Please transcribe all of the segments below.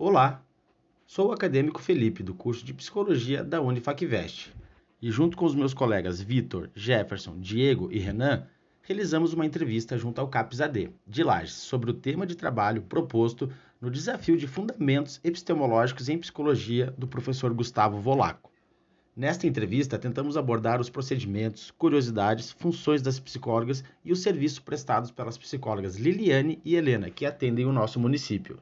Olá, sou o acadêmico Felipe do curso de Psicologia da Unifacvest e junto com os meus colegas Vitor, Jefferson, Diego e Renan, realizamos uma entrevista junto ao CAPS-AD de Lages sobre o tema de trabalho proposto no desafio de fundamentos epistemológicos em psicologia do professor Gustavo Volaco. Nesta entrevista, tentamos abordar os procedimentos, curiosidades, funções das psicólogas e os serviços prestados pelas psicólogas Liliane e Helena, que atendem o nosso município.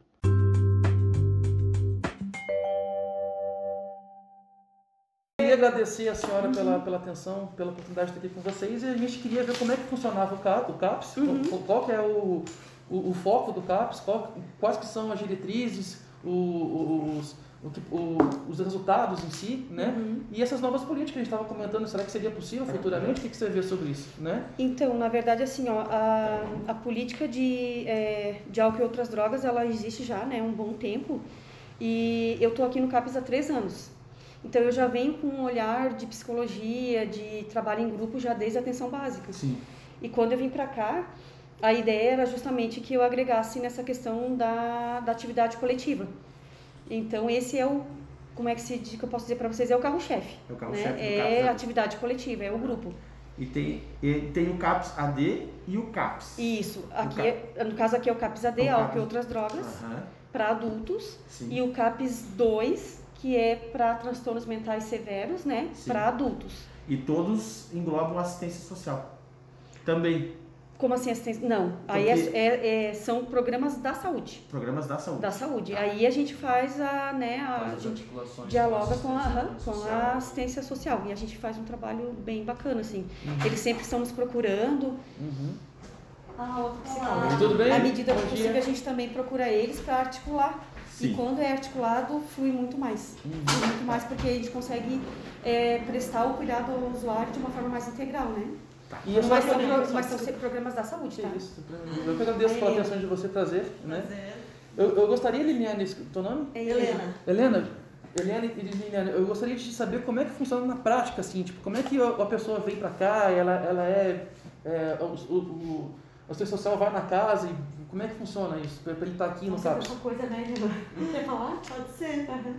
Agradecer a senhora pela, pela atenção, pela oportunidade de estar aqui com vocês e a gente queria ver como é que funcionava o, CAP, o CAPS, uhum. qual, qual que é o, o, o, foco do CAPS, qual, quais que são as diretrizes, os, os resultados em si, né? Uhum. E essas novas políticas que a gente estava comentando, será que seria possível futuramente? O que você vê sobre isso, né? Então, na verdade, assim, ó, a, a política de, é, de álcool e outras drogas, ela existe já, né, um bom tempo. E eu estou aqui no CAPES há três anos. Então eu já venho com um olhar de psicologia, de trabalho em grupo já desde a atenção básica. Sim. E quando eu vim para cá, a ideia era justamente que eu agregasse nessa questão da, da atividade coletiva. Então esse é o como é que se que eu posso dizer para vocês é o carro-chefe. É o carro-chefe. Né? É a atividade coletiva, é o grupo. E tem, e tem o CAPS AD e o CAPS. Isso. Aqui é, no caso aqui é o CAPS AD, álcool e outras drogas, uhum. para adultos. Sim. E o CAPS 2 que é para transtornos mentais severos, né, para adultos. E todos englobam assistência social. Também. Como assim assistência? Não, Porque... aí é, é, é, são programas da saúde. Programas da saúde. Da saúde. Ah. Aí a gente faz a, né, a, a gente dialoga com a, com a assistência social e a gente faz um trabalho bem bacana assim. Uhum. Eles sempre estão nos procurando. Uhum. Ah, outra psicóloga. Tudo bem? À medida do possível a gente também procura eles para articular Sim. E quando é articulado, flui muito mais. Uhum. Flui muito mais porque a gente consegue é, prestar o cuidado ao usuário de uma forma mais integral, né? Tá. E mas, são, pro, mas são programas da saúde, tá? Isso. Eu agradeço pela atenção de você trazer, né? Eu, eu gostaria, Liliane, teu nome? É Helena. Helena, Helena e Liliane, eu gostaria de saber como é que funciona na prática, assim, tipo, como é que a pessoa vem para cá, ela, ela é, é o, o, o, o social vai na casa e como é que funciona isso? Para ele estar tá aqui no CAPS? Uma coisa, né, Quer falar? Pode ser. Uhum.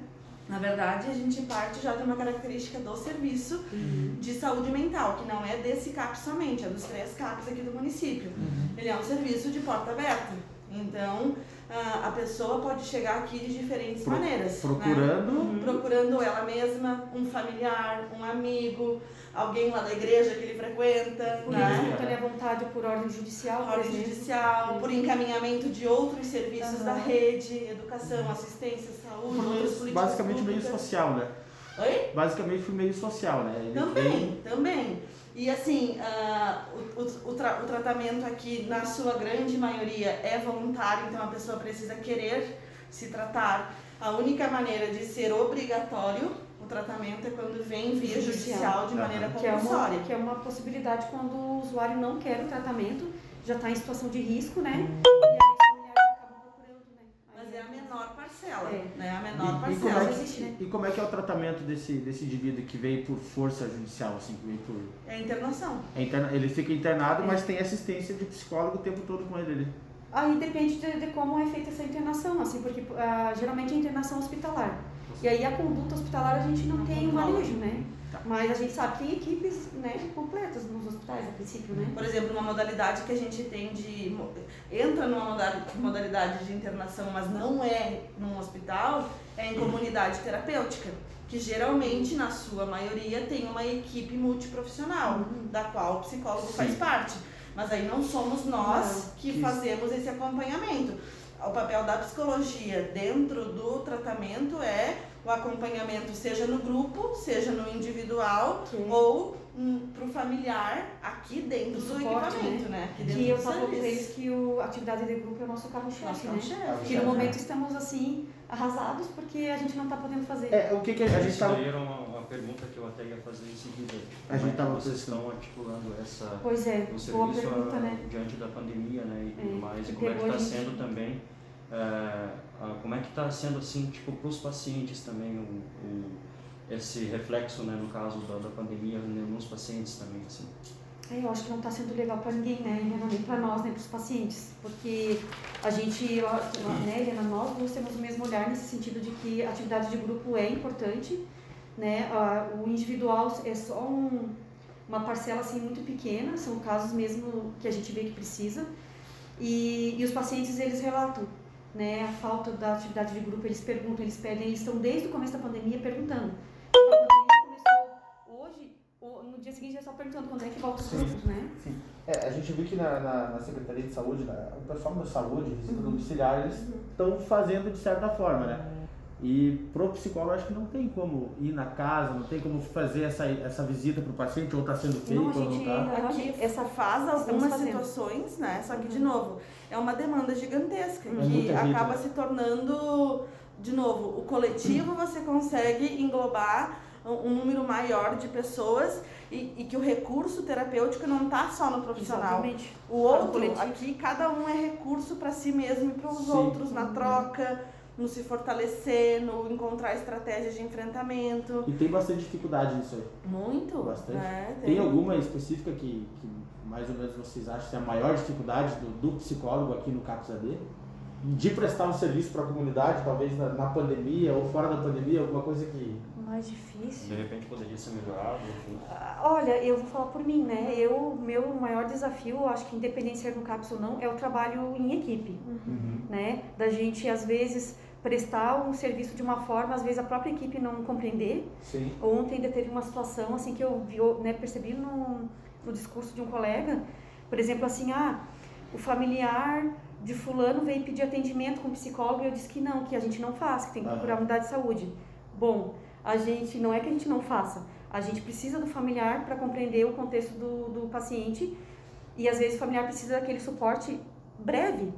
Na verdade, a gente parte já de uma característica do serviço uhum. de saúde mental, que não é desse CAPS somente, é dos três CAPS aqui do município. Uhum. Ele é um serviço de porta aberta. Então, a pessoa pode chegar aqui de diferentes Pro, maneiras. Né? Procurando. Né? Procurando ela mesma, um familiar, um amigo, alguém lá da igreja que ele frequenta. Por né? espontânea vontade por ordem judicial. Por ordem judicial, por encaminhamento de outros serviços uhum. da rede, educação, assistência, saúde, outras políticas Basicamente públicas. meio social, né? Oi? Basicamente foi meio social, né? Ele também, também. E assim, uh, o, o, tra o tratamento aqui, na sua grande maioria, é voluntário, então a pessoa precisa querer se tratar. A única maneira de ser obrigatório o tratamento é quando vem via judicial, de maneira compulsória. Que é, uma, que é uma possibilidade quando o usuário não quer o tratamento, já está em situação de risco, né? Hum. Parcela, é. né? A menor e, parcela. E como, é que, né? e como é que é o tratamento desse, desse indivíduo que veio por força judicial, assim, que veio por... É internação. É interna, ele fica internado, é. mas tem assistência de psicólogo o tempo todo com ele ali. Aí depende de, de como é feita essa internação, assim, porque uh, geralmente é internação hospitalar. E aí a conduta hospitalar a gente não, não tem o manejo, né? Tá. Mas a gente sabe que tem equipes né, completas nos hospitais, a princípio, né? Por exemplo, uma modalidade que a gente tem de... Entra numa modalidade de internação, mas não é num hospital, é em comunidade terapêutica. Que geralmente, na sua maioria, tem uma equipe multiprofissional, uhum. da qual o psicólogo Sim. faz parte. Mas aí não somos nós não. que fazemos esse acompanhamento. O papel da psicologia dentro do tratamento é o acompanhamento seja no grupo, seja no individual Sim. ou um, para o familiar aqui dentro do equipamento, né? Aqui dentro que eu falo para eles que a atividade de grupo é o nosso carro-chefe, né? Carro que no momento estamos assim arrasados porque a gente não está podendo fazer. É, o que, que a gente estava... Era uma, uma, pergunta que eu até ia fazer em seguida. A gente estava... Vocês estão articulando essa... Pois é, o boa pergunta, a, né? Diante da pandemia, né? E tudo é, mais. E como é que está sendo também é, como é que está sendo assim tipo para os pacientes também o, o, esse reflexo né no caso da, da pandemia nos pacientes também assim É, eu acho que não está sendo legal para ninguém, né, Helena? Nem para nós, nem para os pacientes. Porque a gente, né, Helena, nós duas temos o mesmo olhar nesse sentido de que atividade de grupo é importante, né? O individual é só um, uma parcela assim muito pequena, são casos mesmo que a gente vê que precisa. E, e os pacientes, eles relatam né, a falta da atividade de grupo, eles perguntam, eles pedem, eles estão desde o começo da pandemia perguntando. A pandemia começou hoje, no dia seguinte, eles estão perguntando quando é que volta os grupos, né? Sim. É, a gente viu que na, na, na Secretaria de Saúde, na, o pessoal da saúde, visita uhum. domiciliar, eles estão uhum. fazendo de certa forma, né? E pro psicólogo acho que não tem como ir na casa, não tem como fazer essa, essa visita para o paciente ou está sendo feito não, ou não está. Aqui essa faz algumas situações, né? Só que uhum. de novo é uma demanda gigantesca uhum. que acaba né? se tornando de novo o coletivo você consegue englobar um número maior de pessoas e, e, que o recurso terapêutico não está só no profissional. Exatamente. O outro, aqui cada um é recurso para si mesmo e para os outros na uhum. troca no se fortalecer, no encontrar estratégias de enfrentamento. E tem bastante dificuldade nisso aí. Muito. Bastante. É, tem. tem. alguma específica que, que mais ou menos vocês acham que é a maior dificuldade do, do psicólogo aqui no CAPS AD? De prestar um serviço para a comunidade, talvez na, na, pandemia ou fora da pandemia, alguma coisa que. Mais difícil. De repente poderia ser melhorado, enfim. Ah, olha, eu vou falar por mim, né? Eu, meu maior desafio, acho que independente de ser no CAPS ou não, é o trabalho em equipe. Uhum. Né? Da gente, às vezes prestar um serviço de uma forma, às vezes a própria equipe não compreender. Sim. Ontem ainda teve uma situação assim que eu vi, né, percebi no, no discurso de um colega, por exemplo, assim, ah, o familiar de fulano veio pedir atendimento com psicólogo e eu disse que não, que a gente não faz, que tem que procurar a unidade de saúde. Bom, a gente não é que a gente não faça, a gente precisa do familiar para compreender o contexto do, do paciente e às vezes o familiar precisa daquele suporte breve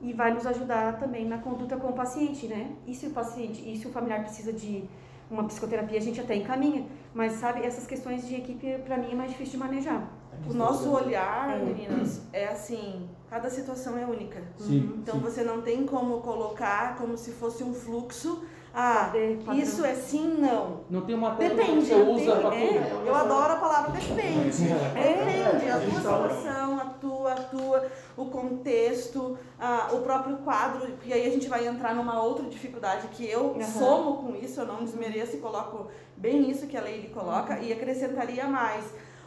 e vai nos ajudar também na conduta com o paciente, né? E se o paciente, e se o familiar precisa de uma psicoterapia, a gente até encaminha, mas sabe, essas questões de equipe para mim é mais difícil de manejar. O nosso olhar, é. meninas, é assim, cada situação é única. Sim, então sim. você não tem como colocar como se fosse um fluxo ah, isso é sim, não. Não tem uma técnica depende, que você usa para é, Eu adoro a palavra depende. Depende, a tua situação, a tua, a tua, o contexto, ah, o próprio quadro, e aí a gente vai entrar numa outra dificuldade que eu uhum. somo com isso, eu não desmereço e coloco bem isso que a lei coloca, e acrescentaria mais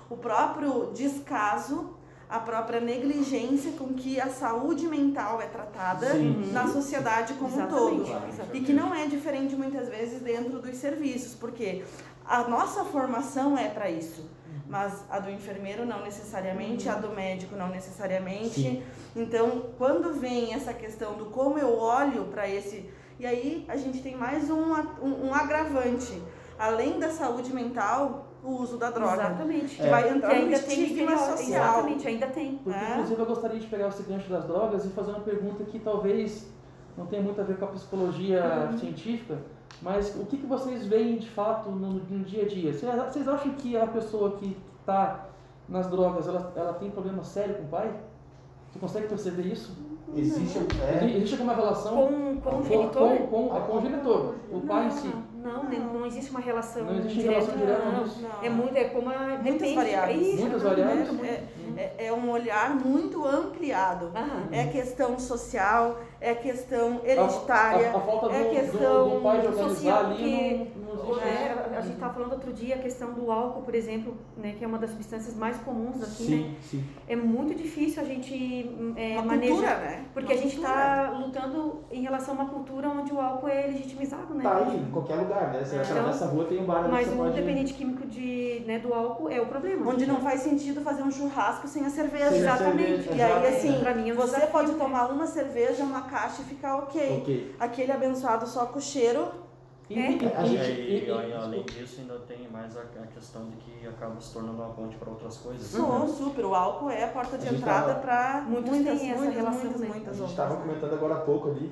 o próprio descaso a própria negligência com que a saúde mental é tratada Sim. na sociedade como Exatamente. um todo. E que não é diferente muitas vezes dentro dos serviços, porque a nossa formação é para isso. Mas a do enfermeiro não necessariamente, a do médico não necessariamente. Sim. Então, quando vem essa questão do como eu olho para esse. E aí a gente tem mais um, um, um agravante. Além da saúde mental, o uso da droga. Exatamente. Que é. vai entrar no tem estigma social. Exatamente, ainda tem. Porque, é. inclusive, eu gostaria de pegar esse gancho das drogas e fazer uma pergunta que talvez não tenha muito a ver com a psicologia uhum. científica, mas o que, que vocês veem de fato no, no dia a dia? Vocês acham que a pessoa que está nas drogas, ela, ela tem problema sério com o pai? Você consegue perceber isso? Existe, é. Existe alguma relação com, com, o genitor? Com, com, com, com o genitor, o pai em si. Não, não, não existe uma relação Não existe direta, relação direta não, não. É muito, é como a, muitas variáveis. Isso, muitas variáveis. É, é, é, um olhar muito ampliado. Aham. É questão social, é questão hereditária, a, a, a falta do, é questão do, do pai de organizar ali não, não existe. É, a gente estava falando outro dia a questão do álcool, por exemplo, né, que é uma das substâncias mais comuns aqui, sim, né? Sim. É muito difícil a gente é, uma manejar, cultura, né? porque uma a gente está lutando em relação a uma cultura onde o álcool é legitimizado, né? Tá aí, em qualquer lugar, né? Você então, nessa rua tem um bar Mas o pode... dependente químico de, né, do álcool é o problema. Onde não faz sentido fazer um churrasco sem a cerveja. Sem exatamente. A cerveja, e aí, assim, pra mim, é você pode tomar uma cerveja, uma caixa e ficar ok. okay. Aquele abençoado só com o cheiro e, é. e, a gente, e, e, além disso, ainda tem mais a, a, questão de que acaba se tornando uma ponte para outras coisas. Sou, né? super. O álcool é a porta de a entrada para muitas, muitas, muitas, relação, muitas, muitas, A gente estava comentando agora há pouco ali,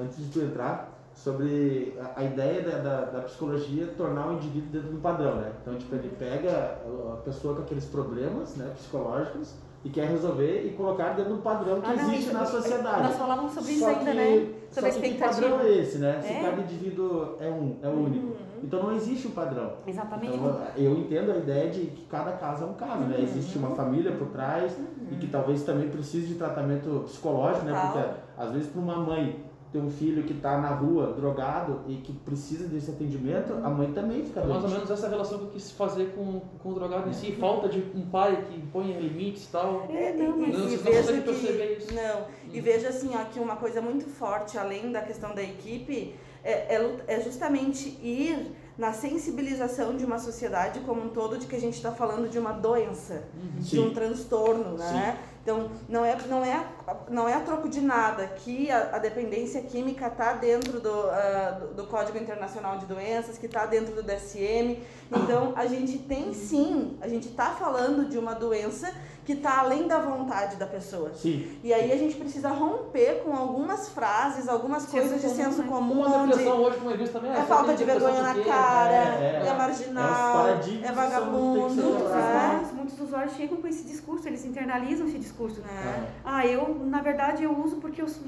antes de tu entrar, sobre a, a ideia da, da, da, psicologia tornar o indivíduo dentro do padrão, né? Então, tipo, ele pega a pessoa com aqueles problemas né, psicológicos e quer resolver e colocar dentro do padrão que Ah, não, existe isso- na sociedade. Nós falávamos sobre isso Só ainda, que- né? Só Sobre a que padrão é esse, né? Se É. cada indivíduo é um, é único. Uhum. Então não existe um padrão. Exatamente. Então, eu entendo a ideia de que cada caso é um caso, Uhum. né? Existe uma família por trás e que talvez também precise de tratamento psicológico, né? Total. Porque às vezes para uma mãe ter um filho que está na rua drogado e que precisa desse atendimento, a mãe também fica É mais ou doente. menos essa relação que eu quis fazer com, com o drogado em si, falta de um pai que põe limites e tal. É, não, e, mas Não, e não veja que perceber isso. não e veja assim ó, que uma coisa muito forte além da questão da equipe é, é, é justamente ir na sensibilização de uma sociedade como um todo de que a gente está falando de uma doença de um Sim. transtorno né então não é não é não é a troco de nada que a, a dependência química está dentro do, ah, do, do Código Internacional de Doenças que está dentro do DSM então a gente tem sim a gente está falando de uma doença que está além da vontade da pessoa Sim. e aí a gente precisa romper com algumas frases, algumas Senso coisas de senso né? comum, Uma onde depressão hoje, como eu disse também, é só falta de vergonha na cara, é, é, é. É marginal, é vagabundo, Muitos né? usuários, muitos usuários chegam com esse discurso, eles internalizam esse discurso. É. Ah, eu, na verdade, eu uso porque eu, sou-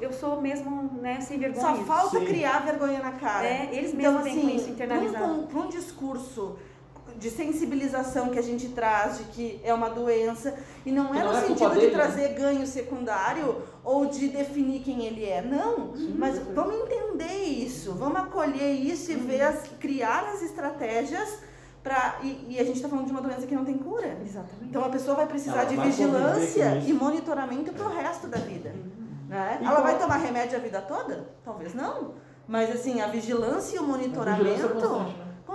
eu sou mesmo, né, sem vergonha. Só falta Sim. criar vergonha na cara. É, eles Então, mesmos com assim, isso internalizado. para um, discurso de sensibilização que a gente traz de que é uma doença e não é não no é sentido de dele, né? trazer ganho secundário ou de definir quem ele é, não. Mas perfeito. vamos entender isso, vamos acolher isso e Uhum. ver as, criar as estratégias para e, e a gente está falando de uma doença que não tem cura. Exatamente. Então a pessoa vai precisar Ela de vai vigilância e monitoramento pro resto da vida. Né? E Ela qual- vai tomar remédio a vida toda? Talvez não. Mas assim, a vigilância e o A monitoramento vigilância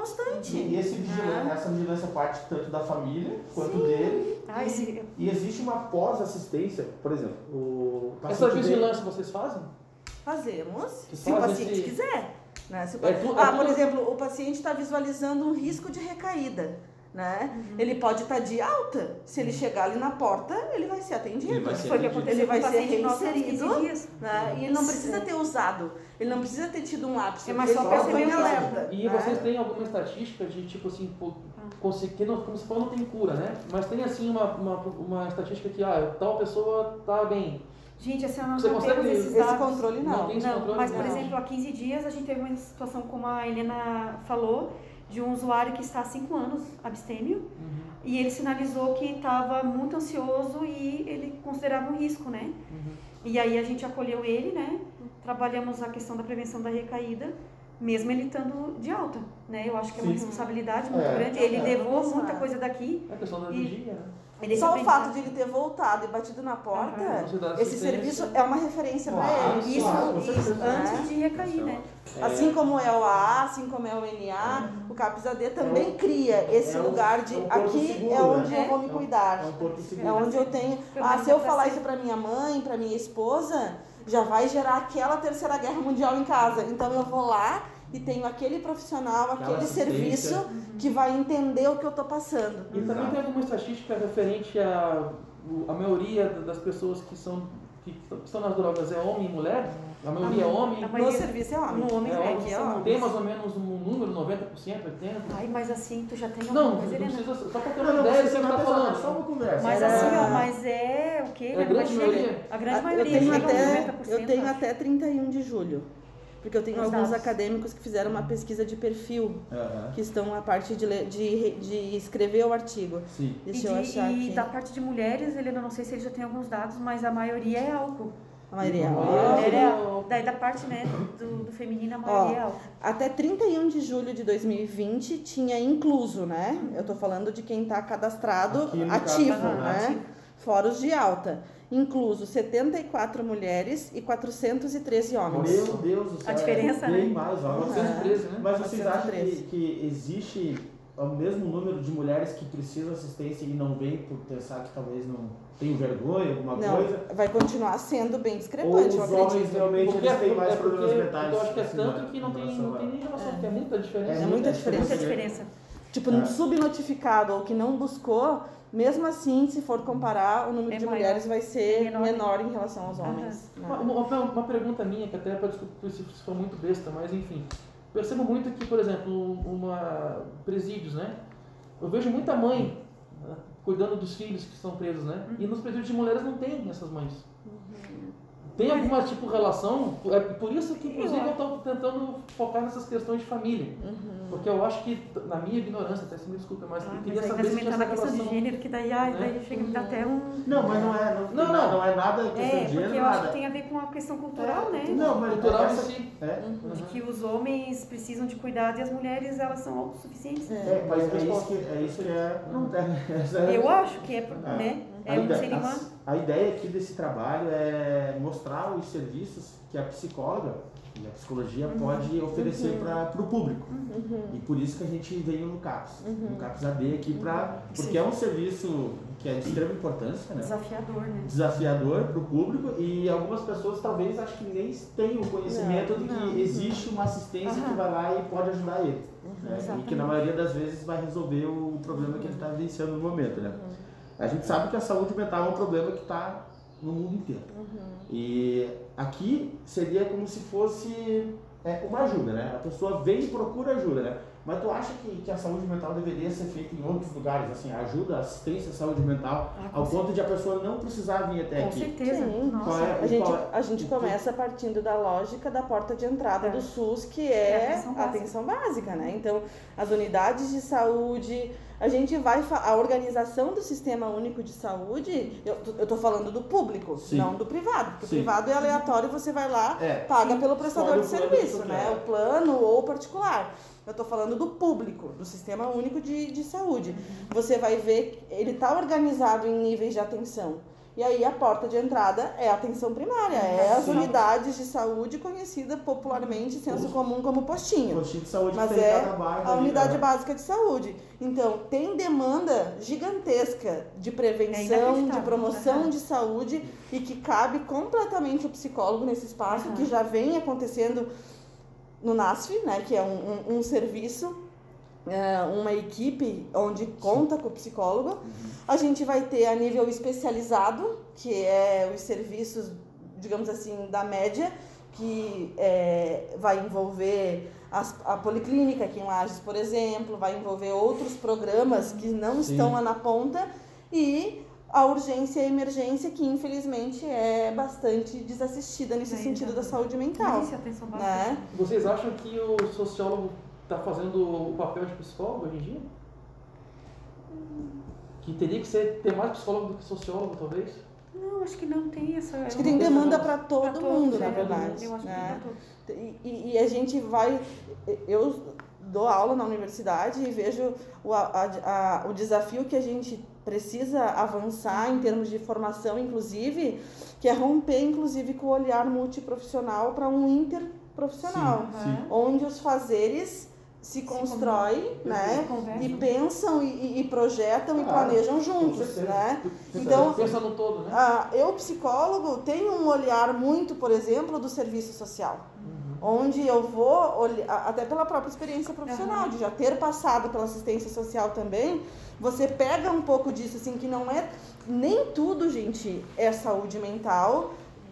constante. E esse vigilância, Ah. essa vigilância parte tanto da família quanto dele. Ah, esse, E existe uma pós-assistência, por exemplo, o Essa vigilância vocês fazem? Fazemos, se o paciente esse- quiser. Né? Se o É tu- é ah, tu- por exemplo, o paciente está visualizando um risco de recaída. Né? Uhum. Ele pode estar de alta. Se ele chegar ali na porta, ele vai ser atendido. Ele vai ser foi o que atendido. aconteceu Ele vai com o ser paciente nosso há uns 15 reinserido, dias. Né? E ele não precisa ter usado. Ele não precisa ter tido um lápis. É, mas ele só perceber isso. alerta. E né? vocês têm alguma estatística de tipo assim, pô, conseguir, que não, como você falou, não tem cura, né? Mas tem assim uma, uma, uma estatística que, ah, tal pessoa tá bem. Gente, assim, nós Você não consegue temos esses Esse dados. controle não. Não tem esse Não, controle? mas por Não. exemplo, há 15 dias a gente teve uma situação, como a Helena falou, de um usuário que está há 5 anos abstêmio Uhum, e ele sinalizou que estava muito ansioso e ele considerava um risco, né? uhum. E aí a gente acolheu ele, né? Trabalhamos a questão da prevenção da recaída, mesmo ele estando de alta, né? Eu acho que é uma Sim. responsabilidade muito É, grande. Ele é. levou muita coisa daqui. É a questão da E- vigia, né? Ele Só o fato de ele ter voltado e batido na porta, esse serviço é uma referência para Claro, ele. Isso, Claro, isso antes de recair, né? Assim como é o AA, assim como é o NA, o CAPS-AD também cria esse é um- lugar de é um porto aqui seguro, é onde né? eu vou me É cuidar. É um. É onde eu tenho. Ah, se eu falar isso pra minha mãe, pra minha esposa, já vai gerar aquela terceira guerra mundial em casa. Então eu vou lá e tenho aquele profissional, Aquela aquele serviço que vai entender o que eu tô passando. E também Exato. tem alguma estatística referente a o- a maioria das pessoas que são que estão nas drogas é homem e mulher? A maioria é homem? A No maioria- serviço é homem. No homem, É é, homem, que é são homem. Tem mais ou menos um número, 90%, 80%? Ai, mas assim, tu já tem Não, alguma não coisa, Helena? precisa, só pra ter Não, uma não, ideia do você que não tá vai pensar, falando. é só uma conversa. Mas É. assim, ó, mas é o quê? É a grande Mas chega- maioria. A grande eu maioria tenho chega a até, 90%. eu tenho até 31 de julho. Porque eu tenho Os alguns dados. acadêmicos que fizeram uma pesquisa de perfil, Aham. que estão a parte de, de, de escrever o artigo. Sim. E, Deixa eu de- achar e aqui. da parte de mulheres, Helena, não sei se ele já tem alguns dados, mas a maioria é álcool. A maioria. É eu- álcool. Daí da parte, né, do, do feminino, a maioria é álcool. Até 31 de julho de 2020 tinha incluso, né? Eu tô falando de quem tá cadastrado Aqui ativo, caso, né? ativo. Fora os de alta. Incluso 74 mulheres e 413 homens. Meu Deus do céu. A diferença, é bem né? mais, olha. 913, né? Mas vocês acham 413. que, que existe o mesmo número de mulheres que precisam de assistência e não vêm por pensar que talvez não tenham vergonha, alguma Não, coisa? vai continuar sendo bem Ou discrepante, os eu homens realmente Porque, eles têm mais é problemas mentais? eu acho que é tanto que não em tem, não tem nem relação, porque é muita diferença. É muita diferença. Muita diferença. Tipo, É. subnotificado ou que não buscou, mesmo assim, se for comparar, o número É de maior. mulheres vai ser É menor. menor, em relação aos homens. né? Uma, uma, uma pergunta minha, que até para desculpa se for muito besta, mas enfim. Percebo muito que, por exemplo, uma presídios, né? Eu vejo muita mãe, né, cuidando dos filhos que estão presos, né? E nos presídios de mulheres não tem essas mães. Uhum. Tem alguma tipo de relação? É por isso que, inclusive, eu estou tentando focar nessas questões de família. Uhum. Porque eu acho que, na minha ignorância, até se me desculpa, mas Ah, eu mas queria aí saber se tinha essa na questão de relação. gênero, que daí, ai, né? daí chega a me dar até um... Não, mas não é, não, Não, não. nada- não é nada questão É, de porque gênero, eu acho nada. que tem a ver com a questão cultural, né? Não, mas Cultural essa- si. é, De que os homens precisam de cuidado e as mulheres, elas são autossuficientes. é, mas é isso que é, isso que é, não é, é- Eu acho que é, Ah. né? A É ideia, a, a ideia aqui desse trabalho é mostrar os serviços que a psicóloga e a psicologia Uhum. pode oferecer para o público. E por isso que a gente veio no CAPS, Uhum. no CAPS AD aqui, pra, porque é um serviço que é de extrema importância, né? Desafiador, né? desafiador para o público e algumas pessoas talvez acho que nem tenham o conhecimento de que não. existe uma assistência que vai lá e pode ajudar ele. né? E que na maioria das vezes vai resolver o problema que ele está vivenciando no momento. Né? A gente sabe que a saúde mental é um problema que está no mundo inteiro. E aqui seria como se fosse é, uma ajuda, né? A pessoa vem e procura ajuda, né? Mas tu acha que, que a saúde mental deveria ser feita em outros lugares, assim, ajuda, assistência à saúde mental, Ah, com ao cer- ponto de a pessoa não precisar vir até Com aqui? certeza. Sim. Nossa. é- A gente, qual é- a gente começa partindo da lógica da porta de entrada É. do SUS, que É a é atenção a básica. atenção básica, né? Então, as unidades de saúde, a gente vai. A organização do Sistema Único de Saúde, eu, eu tô falando do público, Sim. não do privado. Porque Sim. o privado é aleatório, você vai lá, É. paga pelo prestador de serviço, né? O plano ou o particular. Eu tô falando do público, do Sistema Único de, de Saúde. Você vai ver, ele tá organizado em níveis de atenção. E aí a porta de entrada é a atenção primária, é as Sim. unidades de saúde conhecida popularmente, senso comum como postinho. Postinho de saúde Mas que tem em é a ali, unidade né? básica de saúde. Então, tem demanda gigantesca de É prevenção, inacreditável. de promoção Aham. de saúde e que cabe completamente o psicólogo nesse espaço, Aham. que já vem acontecendo no NASF, né, que é um, um- um serviço, é, uma equipe onde conta com o psicólogo. A gente vai ter a nível especializado, que é os serviços, digamos assim, da média, que é, vai envolver as- a policlínica aqui em Lages, por exemplo, vai envolver outros programas que não Sim. estão lá na ponta e a urgência e a emergência, que infelizmente é bastante desassistida nesse É, sentido da saúde mental. Isso é. Né? Vocês acham que o sociólogo está fazendo o papel de psicólogo hoje em dia? Que teria que ser, ter mais psicólogo do que sociólogo, talvez? Não, acho que não tem essa. Acho que tem demanda para pra todo todos, mundo, é, na verdade. Eu acho que né? tem pra todos. E, e- e a gente vai. Eu dou aula na universidade e vejo o, a- a- o desafio que a gente precisa avançar em termos de formação, inclusive, que é romper, inclusive, com o olhar multiprofissional para um interprofissional, Sim, sim. onde os fazeres se constroem, né? Conversa. E pensam e, e- e projetam e Claro, planejam juntos, né? Pensa- Então- pensa no todo, né? Ah, eu, psicólogo, tenho um olhar muito, por exemplo, do serviço social. Onde eu vou, olhar, até pela própria experiência profissional, de já ter passado pela assistência social também, você pega um pouco disso, assim, que não é. Nem tudo, gente, é saúde mental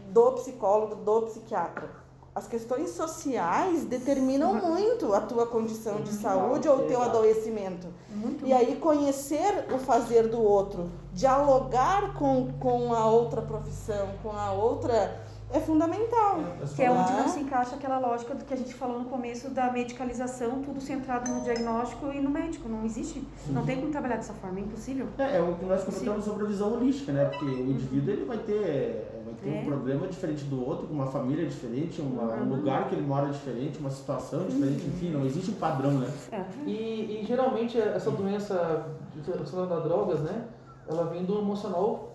do psicólogo, do psiquiatra. As questões sociais determinam muito a tua condição de saúde ou o teu adoecimento. Muito. E aí conhecer o fazer do outro, dialogar com, com a outra profissão, com a outra, é fundamental. Que é onde não se encaixa aquela lógica do que a gente falou no começo da medicalização, tudo centrado no diagnóstico e no médico. Não existe. Não tem como trabalhar dessa forma, é impossível. É, é o que nós comentamos sobre a visão holística, né? Porque o indivíduo ele vai ter, vai ter É. um problema diferente do outro, com uma família diferente, uma- um Uhum. lugar que ele mora diferente, uma situação diferente, enfim, não existe um padrão, né? É. E, e geralmente essa doença relacionada a drogas, né? Ela vem do emocional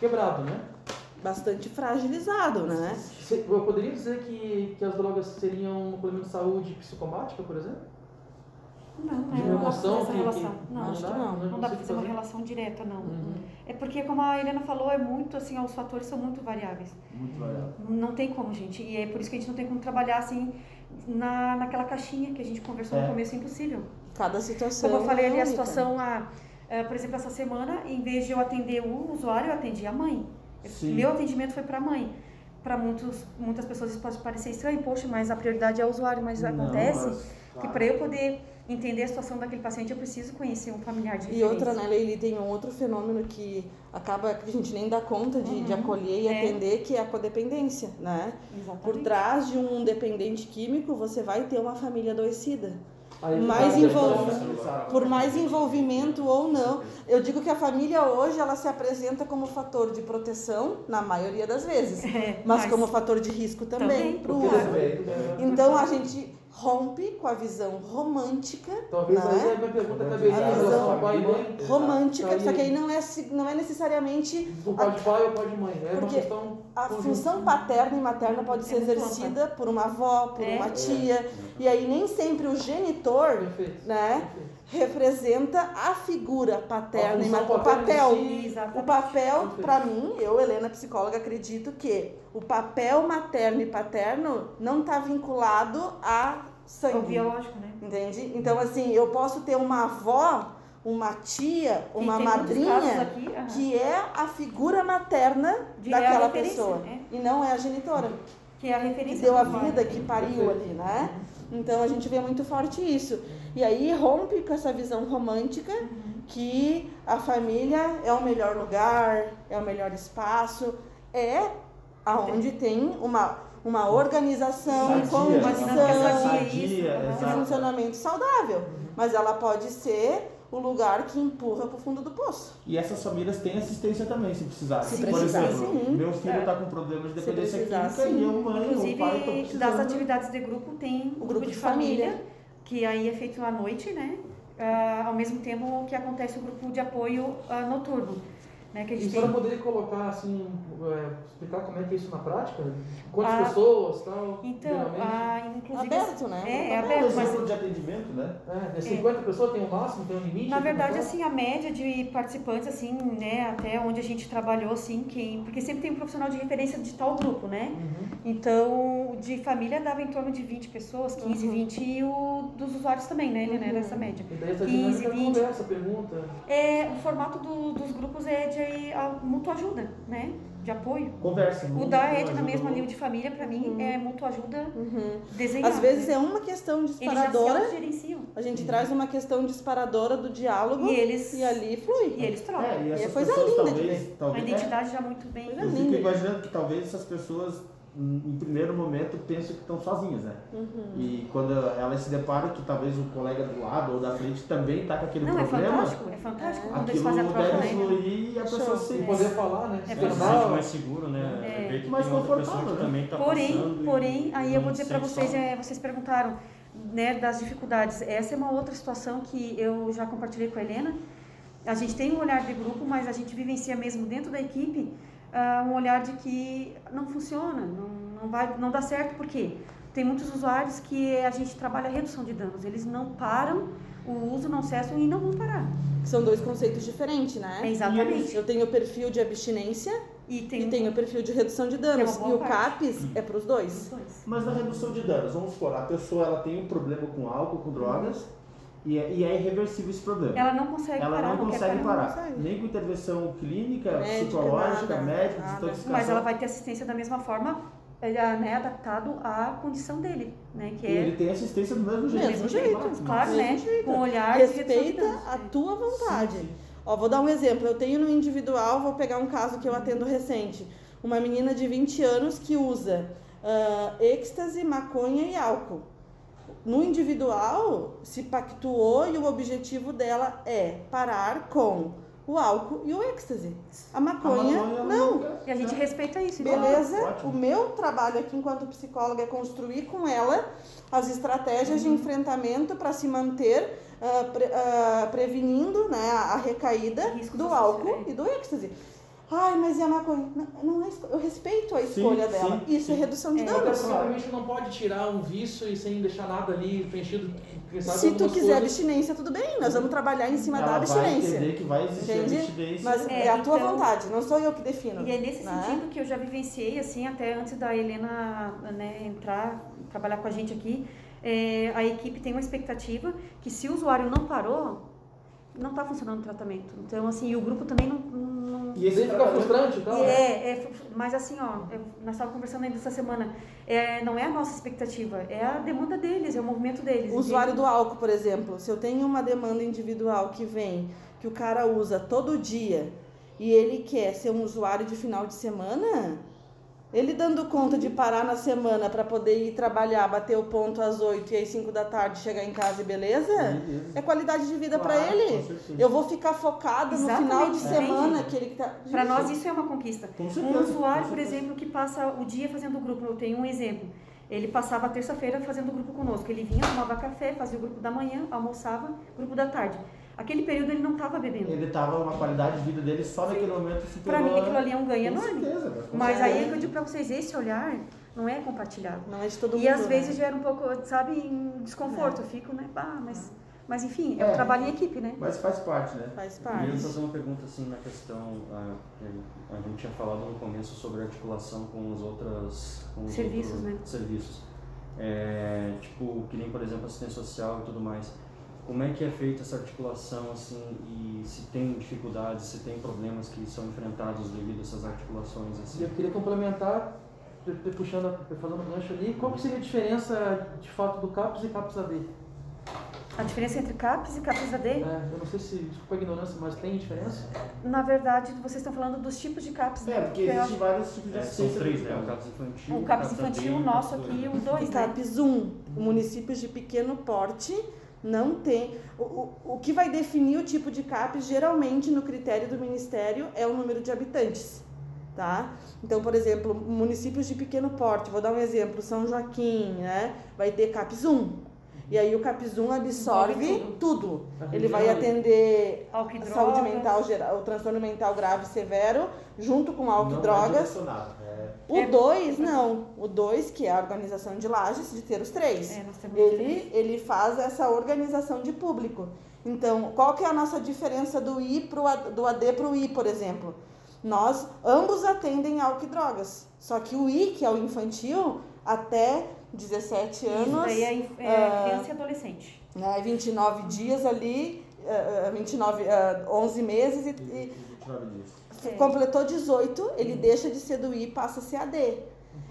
quebrado, né? Bastante fragilizado, né? Eu poderia dizer que, que as drogas seriam um problema de saúde psicomática, por exemplo? Não, De Não dá pra emoção fazer que, essa que relação. Não, acho dá, que não. é Não dá pra possível fazer uma fazer. relação direta, não. Uhum. É porque, como a Helena falou, é muito assim, os fatores são muito variáveis. Muito variável. Não tem como, gente. E é por isso que a gente não tem como trabalhar assim na, naquela caixinha que a gente conversou É. no começo, é impossível. Cada situação. Como eu falei é ali, a situação, a, eh, por exemplo, essa semana, em vez de eu atender o usuário, eu atendi a mãe. Sim. Meu atendimento foi para a mãe. para muitas pessoas isso pode parecer estranho, poxa, mas a prioridade é o usuário, mas não, acontece mas, claro. que para eu poder entender a situação daquele paciente, eu preciso conhecer um familiar de E outra, né, Leili, tem um outro fenômeno que acaba que a gente nem dá conta de, uhum. de acolher e é. atender, que é a codependência, né? Exatamente. Por trás de um dependente químico, você vai ter uma família adoecida. Mais envolv... Por mais envolvimento ou não, eu digo que a família hoje ela se apresenta como fator de proteção na maioria das vezes, é, mas, mas, como fator de risco também, também para o outro. Então a gente rompe com a visão romântica. Talvez né? aí a minha pergunta caberia em relação ao pai e mãe. Romântica, tá só que aí não é, não é necessariamente. Do pai de pai ou pai de mãe. É porque a função paterna e materna pode ser é exercida por uma avó, por é. uma tia. É. E aí nem sempre o genitor, Perfeito. né? Perfeito representa a figura paterna e. O papel, o papel para mim, eu, Helena, psicóloga, acredito que o papel materno e paterno não está vinculado a sangue. É o biológico, né? Entende? Então, assim, eu posso ter uma avó, uma tia, uma madrinha, aqui, que é a figura materna De daquela pessoa. É. E não é a genitora. Que é a referência. Que deu a vida, que pariu ali, né? Então a gente vê muito forte isso. E aí rompe com essa visão romântica que a família é o melhor lugar, é o melhor espaço, é aonde tem uma, uma organização, sadia, condição, sadia, funcionamento saudável. Mas ela pode ser o lugar que empurra para o fundo do poço. E essas famílias têm assistência também, se precisar. Se Por precisar, exemplo, sim. meu filho está é. com problemas de dependência química sim. e eu, mãe, Inclusive, pai, das atividades de grupo tem o, o grupo, de, de família, família, que aí é feito à noite, né? Uh, ao mesmo tempo que acontece o grupo de apoio uh, noturno. Né, que a gente e a senhora poderia colocar, assim, é, explicar como é que é isso na prática? Quantas ah, pessoas tal? Então, ah, inclusive... Aberto, né? É, é aberto. Mas de atendimento, né? É, é 50 é. pessoas, tem um máximo, tem um limite? Na verdade, assim, a média de participantes, assim, né, até onde a gente trabalhou, assim, quem, porque sempre tem um profissional de referência de tal grupo, né? Uhum. Então, de família dava em torno de 20 pessoas, 15, uhum. 20, e o dos usuários também, né, uhum. né nessa média. E daí essa 15, 20. conversa, pergunta? É, o formato do, dos grupos é de a mútua ajuda, né? De apoio. Conversa. O da é na mesma nível de família, para mim, uhum. é mútua ajuda uhum. desenhada. Às vezes né? é uma questão disparadora. Eles já a gente uhum. traz uma questão disparadora do diálogo e, eles, e ali flui. E eles trocam. É, e, e é coisa linda talvez, de ver. Talvez, a identidade é, já muito bem. Eu fico imaginando que talvez essas pessoas em primeiro momento pensam que estão sozinhas, né? Uhum. E quando elas se deparam que talvez o colega do lado ou da frente também está com aquele Não, é problema. É fantástico, é fantástico. Quando eles fazem a troca, deve fluir e a pessoa se... poder falar, né? É, é mais seguro, né? É. Que mais confortável, né? também tá porém, porém, aí eu vou dizer para vocês, é, vocês perguntaram né, das dificuldades. Essa é uma outra situação que eu já compartilhei com a Helena. A gente tem um olhar de grupo, mas a gente vivencia mesmo dentro da equipe uh, um olhar de que não funciona, não, não, vai, não dá certo, por quê? Tem muitos usuários que a gente trabalha a redução de danos, eles não param, o uso não cessam e não vão parar. São dois conceitos diferentes, né? É exatamente. Eu tenho o perfil de abstinência e tem, e tem o perfil de redução de danos. E o CAPES é para os dois. Mas na redução de danos, vamos supor, a pessoa ela tem um problema com álcool, com drogas, e é, e é irreversível esse problema. Ela não consegue ela parar. Ela não consegue parar. Não consegue. Nem com intervenção clínica, médica, psicológica, nada, médica, nada. desintoxicação. Mas ela vai ter assistência da mesma forma, é, né, adaptado à condição dele. Né, que e é... ele tem assistência do mesmo jeito. Do mesmo jeito. Claro, né? Jeito. Com olhar Respeita a tua vontade. Sim, sim. Ó, vou dar um exemplo. Eu tenho no individual, vou pegar um caso que eu atendo recente. Uma menina de 20 anos que usa uh, êxtase, maconha e álcool no individual se pactuou e o objetivo dela é parar com o álcool e o êxtase. A maconha, a maconha não. E a gente respeita isso. Então. Beleza? O meu trabalho aqui enquanto psicóloga é construir com ela as estratégias uhum. de enfrentamento para se manter uh, pre, uh, prevenindo né, a recaída do álcool e do êxtase. Ai, mas e a maconha? Não, não é, eu respeito a escolha sim, dela. Sim, Isso é sim. é redução de é, danos. Provavelmente não pode tirar um vício e sem deixar nada ali preenchido. Se tu quiser coisas... abstinência, tudo bem. Nós vamos trabalhar em cima Ela da abstinência. Vai que vai existir Entende? abstinência. Mas é, é a tua então, vontade, não sou eu que defino. E é nesse né? sentido que eu já vivenciei, assim, até antes da Helena né, entrar, trabalhar com a gente aqui. É, a equipe tem uma expectativa que se o usuário não parou, não está funcionando o tratamento. Então, assim, o grupo também não. não... E esse fica frustrante, então? É, é, mas assim, ó, nós estávamos conversando ainda essa semana, é, não é a nossa expectativa, é a demanda deles, é o movimento deles. O usuário do álcool, por exemplo, se eu tenho uma demanda individual que vem, que o cara usa todo dia, e ele quer ser um usuário de final de semana, ele dando conta de parar na semana para poder ir trabalhar, bater o ponto às 8 e às 5 da tarde chegar em casa e beleza, é qualidade de vida claro, para ele. Eu vou ficar focada Exatamente, no final de semana que ele tá. Para nós isso é uma conquista. um usuário, por exemplo, que passa o dia fazendo grupo, eu tenho um exemplo. Ele passava a terça-feira fazendo grupo conosco. Ele vinha, tomava café, fazia o grupo da manhã, almoçava, grupo da tarde. Aquele período ele não estava bebendo. Ele estava uma qualidade de vida dele só naquele momento Para mim aquilo ali é um ganho enorme. Certeza, mas aí é que eu digo para vocês, esse olhar não é compartilhado. Não é de todo mundo. E às né? vezes gera um pouco, sabe, em desconforto. É. Eu fico, né, bah, mas... Mas enfim, é, é um trabalho em equipe, né? Mas faz parte, né? Faz parte. Eu fazer uma pergunta assim na questão, a, a gente tinha falado no começo sobre articulação com os outros com os serviços, outros né? Serviços. É, tipo, que nem por exemplo assistência social e tudo mais. Como é que é feita essa articulação, assim, e se tem dificuldades, se tem problemas que são enfrentados devido a essas articulações, assim? Eu queria complementar, puxando, fazendo um gancho ali, qual que seria a diferença, de fato, do CAPS e CAPS AD? A diferença entre CAPS e CAPS AD? É, eu não sei se, desculpa a ignorância, mas tem diferença? Na verdade, vocês estão falando dos tipos de CAPS, né? É, porque existem vários tipos de é, São três, né? O CAPS infantil, o CAPS infantil, o nosso aqui, o dois, né? CAPS 1, municípios de pequeno porte, não tem. O, o, o que vai definir o tipo de CAPES, geralmente, no critério do Ministério, é o número de habitantes. Tá? Então, por exemplo, municípios de pequeno porte, vou dar um exemplo, São Joaquim, né? vai ter CAPES 1. E aí o CAPES 1 absorve tudo. tudo. Ele vai atender a saúde mental geral, o transtorno mental grave e severo, junto com álcool e é drogas. É o 2, é, não. O 2, que é a organização de lajes, de ter os três. É, ele, ele faz essa organização de público. Então, qual que é a nossa diferença do I pro do AD para o I, por exemplo? Nós, ambos atendem álcool e drogas. Só que o I, que é o infantil, até 17 anos... Isso daí é, é uh, criança e adolescente. Né, 29 dias ali, uh, 29, uh, 11 meses e... e 29 dias completou 18, ele uhum. deixa de ser do I e passa a ser AD. Uhum.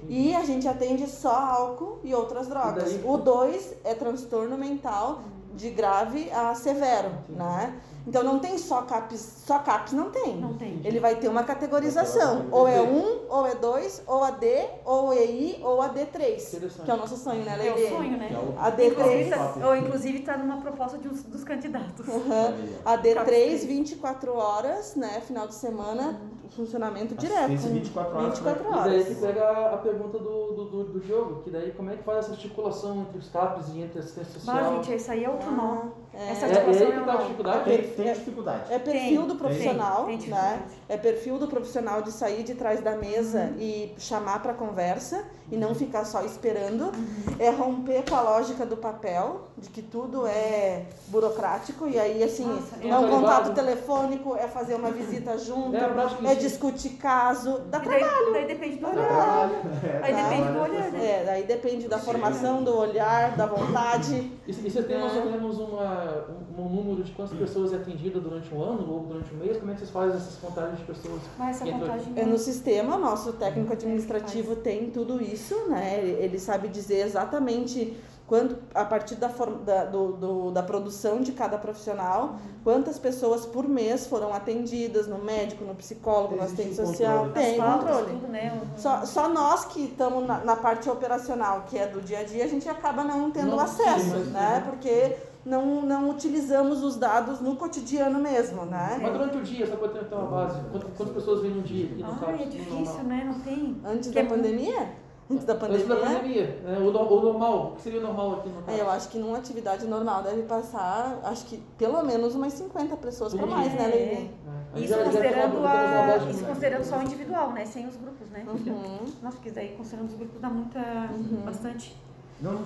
E a gente atende só álcool e outras drogas. E daí... O 2 é transtorno mental de grave a severo, né? Então não tem só CAPS, só CAPS não tem. Não tem. Ele vai ter uma categorização. Ou é um, ou é dois, ou AD, ou EI, ou AD3. Que é o nosso sonho, né, Leide? É o sonho, né? AD3. Inclusive, tá, ou inclusive está numa proposta de, dos candidatos. Uhum. AD3, 24 horas, né? Final de semana, uhum. funcionamento direto. 24 horas. 24 horas. E daí que pega a pergunta do, do, do, do jogo, que daí como é que faz essa articulação entre os CAPs e entre a assistência social? Mas, gente, isso aí é outro nó. É. Essa articulação é, é, é, é dificuldade tem dificuldade. É perfil tem, do profissional, tem, tem né? É perfil do profissional de sair de trás da mesa uhum. e chamar para conversa e não ficar só esperando. Uhum. É romper com a lógica do papel, de que tudo é burocrático e aí assim, Nossa, é um contato telefônico, é fazer uma visita junto, é, é discutir caso, dá daí, trabalho. Daí depende do olhar. Aí depende do olhar, né? É, daí depende da formação, do olhar, da vontade. E, e você tem mais ou menos uma, um, um número de quantas pessoas é atendida durante um ano ou durante um mês? Como é que vocês fazem essas contagens de pessoas? Mas essa contagem é no sistema, nosso técnico administrativo tem tudo isso, né? Ele sabe dizer exatamente quanto a partir da, da, do, do, da produção de cada profissional, quantas pessoas por mês foram atendidas no médico, no psicólogo, no assistente social. Tem controle. Tudo, né? só, só nós que estamos na, na, parte operacional, que é do dia a dia, a gente acaba não tendo não, acesso, sim, né? Porque não, não utilizamos os dados no cotidiano mesmo, né? Mas durante o dia, só para ter uma base, quantas, quantas pessoas vêm no dia? Ah, é difícil, né? Não tem. Antes que da é pandemia? Antes da pandemia? Antes da pandemia. É, o, o normal, o que seria normal aqui no é, Eu acho que numa atividade normal deve passar, acho que pelo menos umas 50 pessoas para mais, né, Leide? É. Isso, considerando, a, isso considerando só o individual, né? Sem os grupos, né? Uhum. Nossa, porque daí considerando os grupos dá muita, uhum. bastante. Não.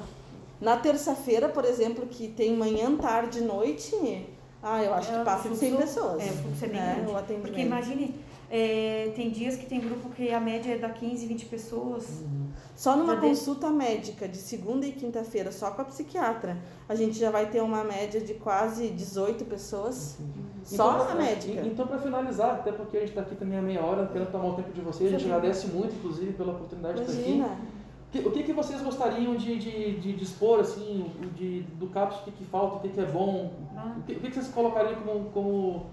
Na terça-feira, por exemplo, que tem manhã, tarde e noite, ah, eu acho que é, passa de 100 pessoas. É, o é né? grande. Porque imagine É, tem dias que tem grupo que a média é da 15, 20 pessoas. Só numa Já consulta médica de segunda e quinta-feira, só com a psiquiatra, a gente já vai ter uma média de quase 18 pessoas. Só Então, a pra- médica. Então, para finalizar, até porque a gente está aqui também há meia hora, querendo tomar o tempo de vocês, a gente agradece muito, inclusive, pela oportunidade de estar aqui. Imagina. O que, que vocês gostariam de, de, de dispor, assim, o- de, do CAPS, o que, que falta, o que, que é bom? Ah. O que, o que que vocês colocariam como, como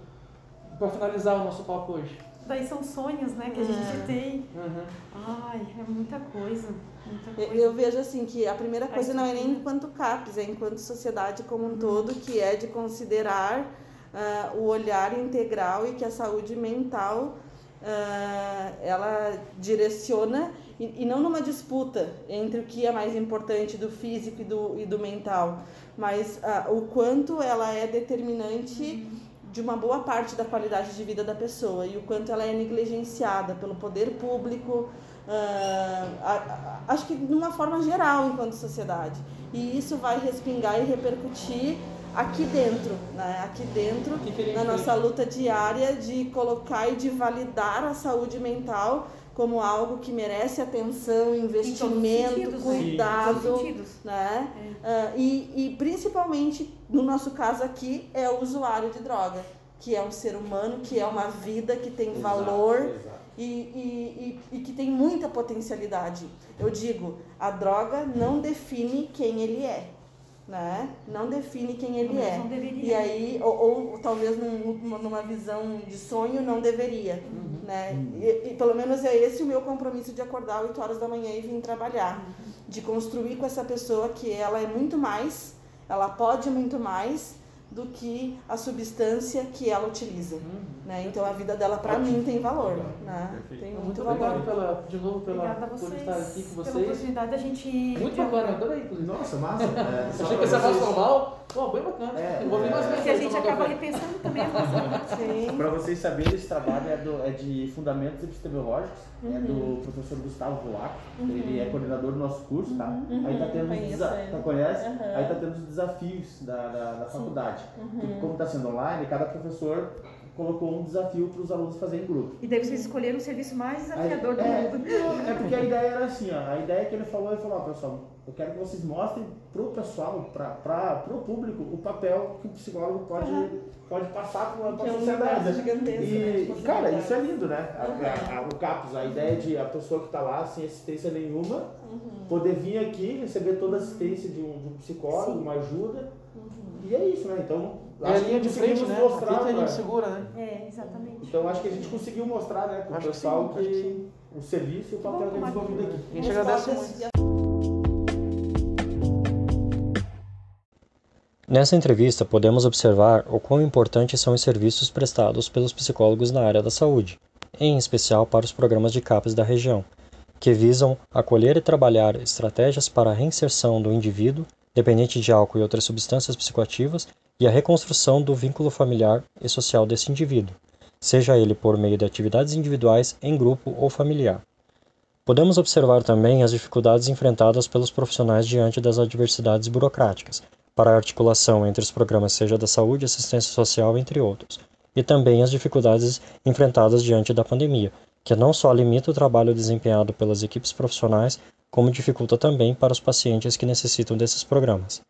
para finalizar o nosso papo hoje? Daí são sonhos, né, que a É. gente tem. Uhum. Ai, é muita coisa. Muita Eu, coisa. eu vejo assim que a primeira coisa não é nem enquanto CAPES, é enquanto sociedade como um todo, que é de considerar ah, o olhar integral e que a saúde mental ah, ela direciona e, e não numa disputa entre o que é mais importante do físico e do, e do mental, mas ah, o quanto ela é determinante de uma boa parte da qualidade de vida da pessoa e o quanto ela é negligenciada pelo poder público, a- a- acho que de uma forma geral enquanto sociedade. E isso vai respingar e repercutir aqui dentro, né? aqui dentro, que na nossa luta diária de colocar e de validar a saúde mental como algo que merece atenção, investimento, sentidos, né? Cuidado todos os sentidos. né? Ah, e, e principalmente, no nosso caso aqui, é o usuário de droga, que é um ser humano, que é uma vida, que tem valor Exato. e, e, e, e que tem muita potencialidade. Eu digo, a droga não define quem ele é, né? Não define quem ele é. E aí, ou, ou talvez num- numa, visão de sonho, não deveria. Né? E, e pelo menos é esse o meu compromisso de acordar 8 horas da manhã e vir trabalhar. De construir com essa pessoa que ela é muito mais, ela pode muito mais do que a substância que ela utiliza. Né? Então a vida dela, para mim, tem valor. Né? Perfeito. Tem Muito muito obrigado valor. pela, de novo pela, por vocês estar aqui com pela vocês. oportunidade da gente... Muito bacana, adorei, inclusive. Nossa, massa. É, Achei que pra ia ser mais vocês- formal. Pô, bem bacana. É, Eu vou vir mais é. vezes. Porque a gente acaba café. repensando também as nossas Sim. Para vocês saberem, esse trabalho é, do, é de fundamentos epistemológicos, é do professor Gustavo Vulac, ele é coordenador do nosso curso, tá? Aí tá tendo os Conheço desa- ele. tá, conhece? Aí tá tendo os desafios da, da, da faculdade. Como está sendo online, cada professor colocou um desafio para os alunos fazerem em grupo. E daí vocês escolheram o serviço mais desafiador do é, mundo. É porque a ideia era assim, ó, a ideia que ele falou, ele falou, ó, pessoal, eu quero que vocês mostrem pro pessoal, para o público, o papel que o psicólogo pode, pode passar para é a um sociedade. universo gigantesco, né, E, cara, isso é lindo, né? A- a- a- o CAPS, a ideia de a pessoa que está lá sem assistência nenhuma, poder vir aqui, receber toda a assistência de um, de um psicólogo, uma ajuda. E é isso, né? Então, É a acho que linha de frente, conseguimos né? mostrar. Aqui que a gente pra- segura, né? É, exatamente. então acho que a gente conseguiu mostrar, né, para o pessoal sim, que, que o serviço e o papel que é desenvolvido aqui. A gente agradece muito. Nessa entrevista, podemos observar o quão importantes são os serviços prestados pelos psicólogos na área da saúde, em especial para os programas de CAPES da região, que visam acolher e trabalhar estratégias para a reinserção do indivíduo, dependente de álcool e outras substâncias psicoativas, e a reconstrução do vínculo familiar e social desse indivíduo, seja ele por meio de atividades individuais, em grupo ou familiar. Podemos observar também as dificuldades enfrentadas pelos profissionais diante das adversidades burocráticas, para a articulação entre os programas seja da saúde, assistência social, entre outros, e também as dificuldades enfrentadas diante da pandemia, que não só limita o trabalho desempenhado pelas equipes profissionais, como dificulta também para os pacientes que necessitam desses programas.